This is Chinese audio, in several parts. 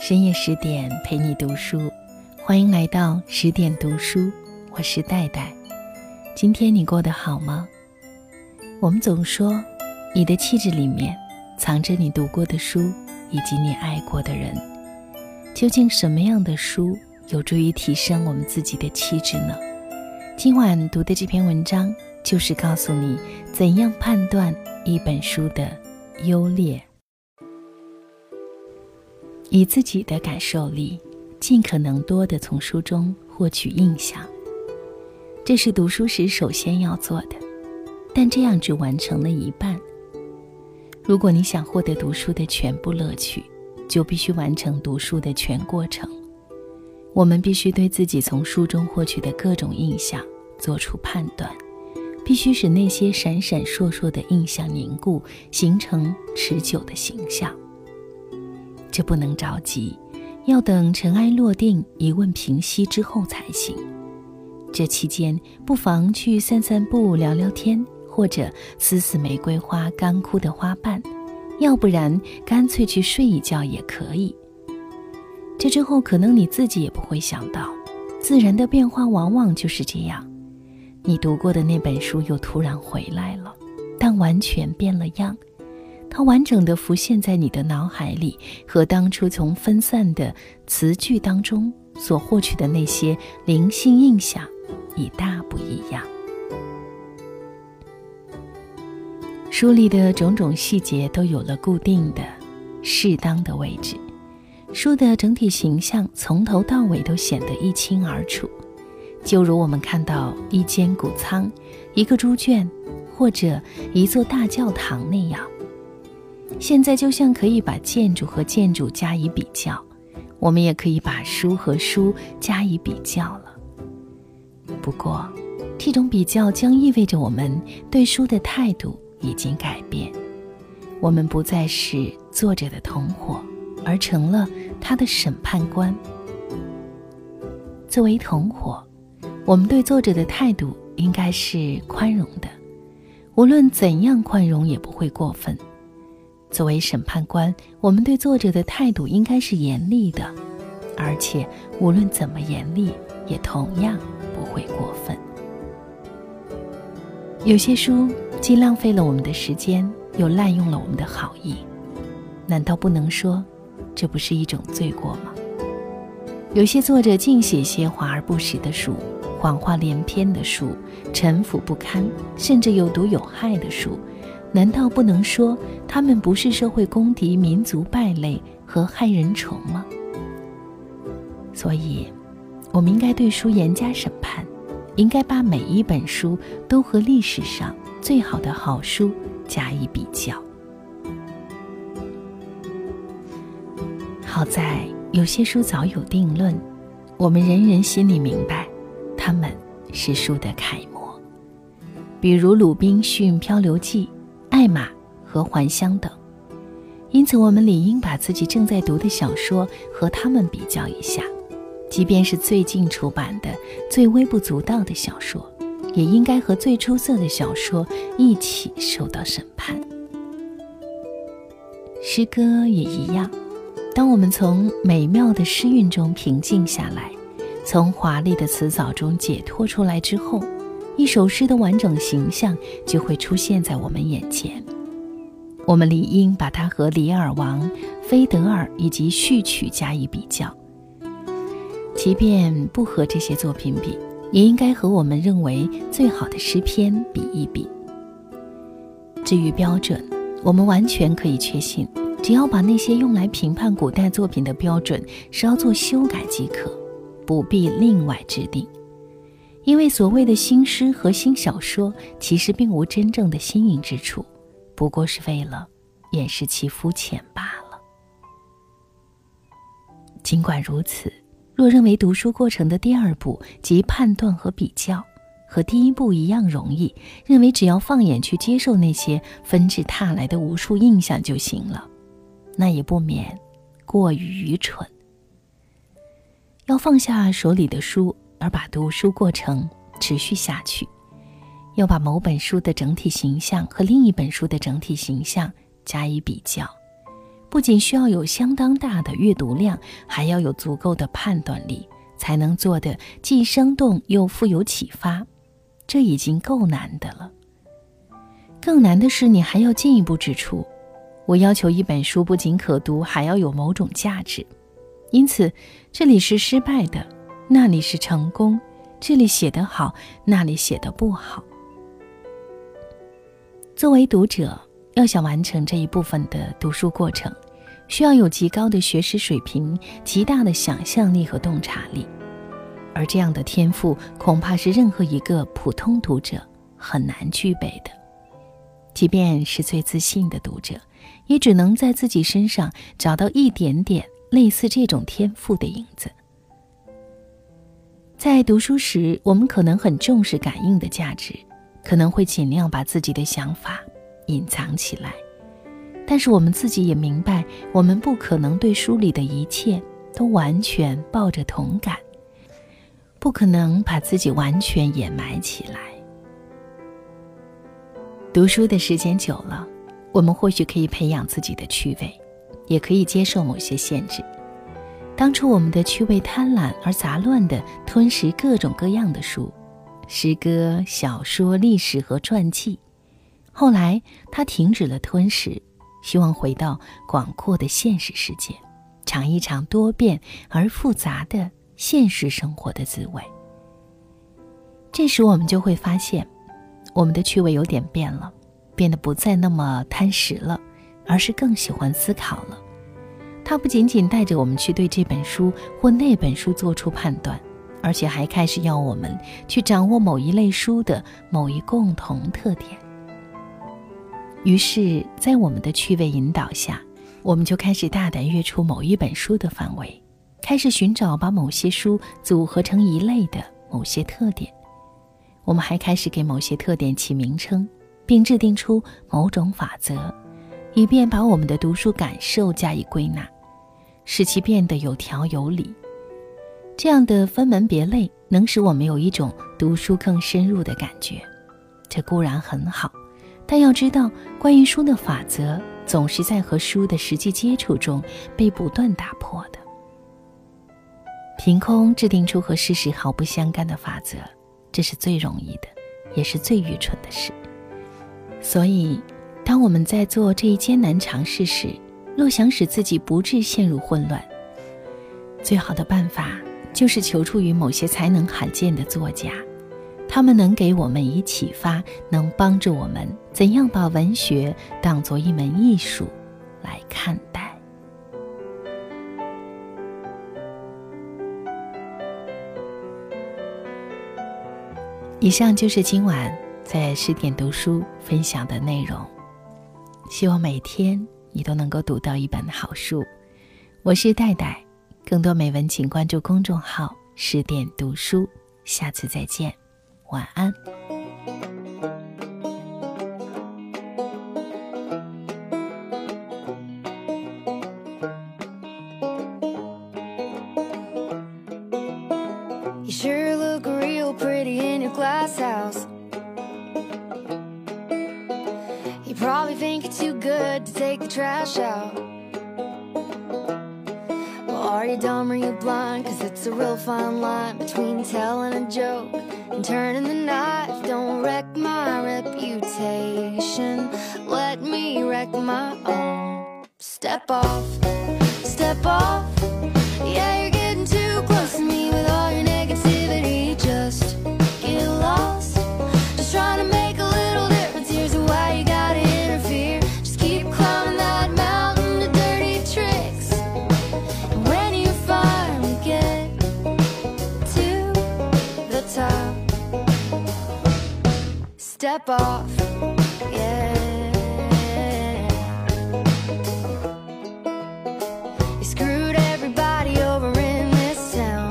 深夜十点陪你读书，欢迎来到十点读书，我是戴戴。今天你过得好吗？我们总说，你的气质里面藏着你读过的书以及你爱过的人。究竟什么样的书有助于提升我们自己的气质呢？今晚读的这篇文章就是告诉你怎样判断一本书的优劣。以自己的感受力，尽可能多的从书中获取印象。这是读书时首先要做的，但这样只完成了一半。如果你想获得读书的全部乐趣，就必须完成读书的全过程。我们必须对自己从书中获取的各种印象做出判断，必须使那些闪闪烁烁的印象凝固，形成持久的形象。这不能着急，要等尘埃落定、疑问平息之后才行。这期间，不妨去散散步、聊聊天，或者撕撕玫瑰花干枯的花瓣，要不然干脆去睡一觉也可以。这之后，可能你自己也不会想到，自然的变化往往就是这样：你读过的那本书又突然回来了，但完全变了样。它完整的浮现在你的脑海里，和当初从分散的词句当中所获取的那些灵性印象已大不一样。书里的种种细节都有了固定的、适当的位置，书的整体形象从头到尾都显得一清二楚，就如我们看到一间谷仓、一个猪圈，或者一座大教堂那样。现在就像可以把建筑和建筑加以比较，我们也可以把书和书加以比较了。不过，这种比较将意味着我们对书的态度已经改变，我们不再是作者的同伙，而成了他的审判官。作为同伙，我们对作者的态度应该是宽容的，无论怎样宽容也不会过分。作为审判官，我们对作者的态度应该是严厉的，而且无论怎么严厉，也同样不会过分。有些书既浪费了我们的时间，又滥用了我们的好意，难道不能说这不是一种罪过吗？有些作者尽写些华而不实的书，谎话连篇的书，陈腐不堪，甚至有毒有害的书。难道不能说他们不是社会公敌、民族败类和害人虫吗？所以，我们应该对书严加审判，应该把每一本书都和历史上最好的好书加以比较。好在有些书早有定论，我们人人心里明白，他们是书的楷模，比如《鲁滨逊漂流记》。艾玛和还乡等，因此我们理应把自己正在读的小说和他们比较一下，即便是最近出版的最微不足道的小说，也应该和最出色的小说一起受到审判。诗歌也一样，当我们从美妙的诗韵中平静下来，从华丽的词藻中解脱出来之后。一首诗的完整形象就会出现在我们眼前，我们理应把它和《李尔王》《菲德尔》以及序曲加以比较。即便不和这些作品比，也应该和我们认为最好的诗篇比一比。至于标准，我们完全可以确信，只要把那些用来评判古代作品的标准稍作修改即可，不必另外制定。因为所谓的新诗和新小说，其实并无真正的新颖之处，不过是为了掩饰其肤浅罢了。尽管如此，若认为读书过程的第二步即判断和比较，和第一步一样容易，认为只要放眼去接受那些纷至沓来的无数印象就行了，那也不免过于愚蠢。要放下手里的书。而把读书过程持续下去，要把某本书的整体形象和另一本书的整体形象加以比较，不仅需要有相当大的阅读量，还要有足够的判断力，才能做得既生动又富有启发。这已经够难的了。更难的是，你还要进一步指出，我要求一本书不仅可读，还要有某种价值。因此，这里是失败的，那里是成功；这里写得好，那里写得不好。作为读者，要想完成这一部分的读书过程，需要有极高的学识水平、极大的想象力和洞察力，而这样的天赋，恐怕是任何一个普通读者很难具备的。即便是最自信的读者，也只能在自己身上找到一点点类似这种天赋的影子。在读书时，我们可能很重视感应的价值，可能会尽量把自己的想法隐藏起来。但是我们自己也明白，我们不可能对书里的一切都完全抱着同感，不可能把自己完全掩埋起来。读书的时间久了，我们或许可以培养自己的趣味，也可以接受某些限制。当初我们的趣味贪婪而杂乱地吞食各种各样的书，诗歌、小说、历史和传记。后来他停止了吞食，希望回到广阔的现实世界，尝一尝多变而复杂的现实生活的滋味。这时我们就会发现。我们的趣味有点变了，变得不再那么贪食了，而是更喜欢思考了。它不仅仅带着我们去对这本书或那本书做出判断，而且还开始要我们去掌握某一类书的某一共同特点。于是，在我们的趣味引导下，我们就开始大胆跃出某一本书的范围，开始寻找把某些书组合成一类的某些特点。我们还开始给某些特点起名称，并制定出某种法则，以便把我们的读书感受加以归纳，使其变得有条有理。这样的分门别类能使我们有一种读书更深入的感觉，这固然很好，但要知道，关于书的法则总是在和书的实际接触中被不断打破的。凭空制定出和事实毫不相干的法则。这是最容易的，也是最愚蠢的事。所以，当我们在做这一艰难尝试时，若想使自己不致陷入混乱，最好的办法就是求助于某些才能罕见的作家，他们能给我们以启发，能帮助我们怎样把文学当作一门艺术来看待。以上就是今晚在十点读书分享的内容。希望每天你都能够读到一本好书。我是戴戴，更多美文请关注公众号“十点读书”。下次再见，晚安。glass house. Good to take the trash out. Well, are you dumb or you blind? Cause it's a real fine line between telling a joke and turning the knife. Don't wreck my reputation. Let me wreck my own. Step off, step off. Yeah, off. Yeah. You screwed everybody over in this town.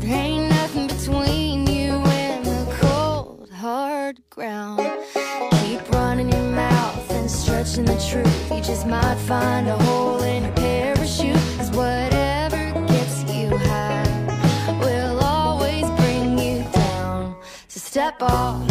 There ain't nothing between you and the cold, hard ground. Keep running your mouth and stretching the truth. You just might find a hole 예뻐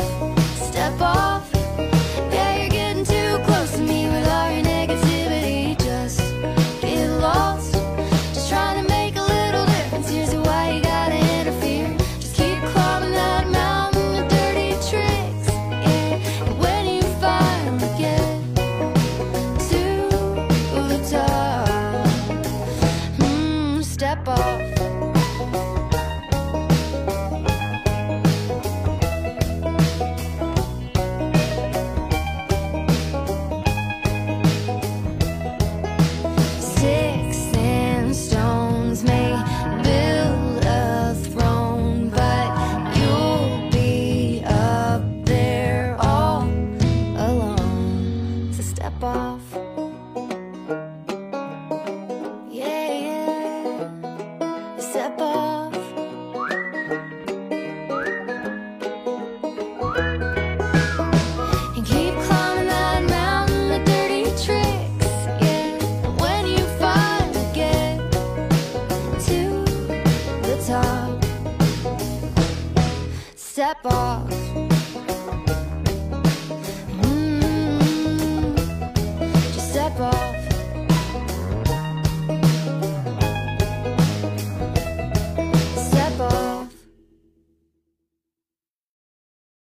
top off. Yeah, yeah, step off. And keep climbing that mountain the dirty tricks. Yeah, and when you finally get to the top, step off.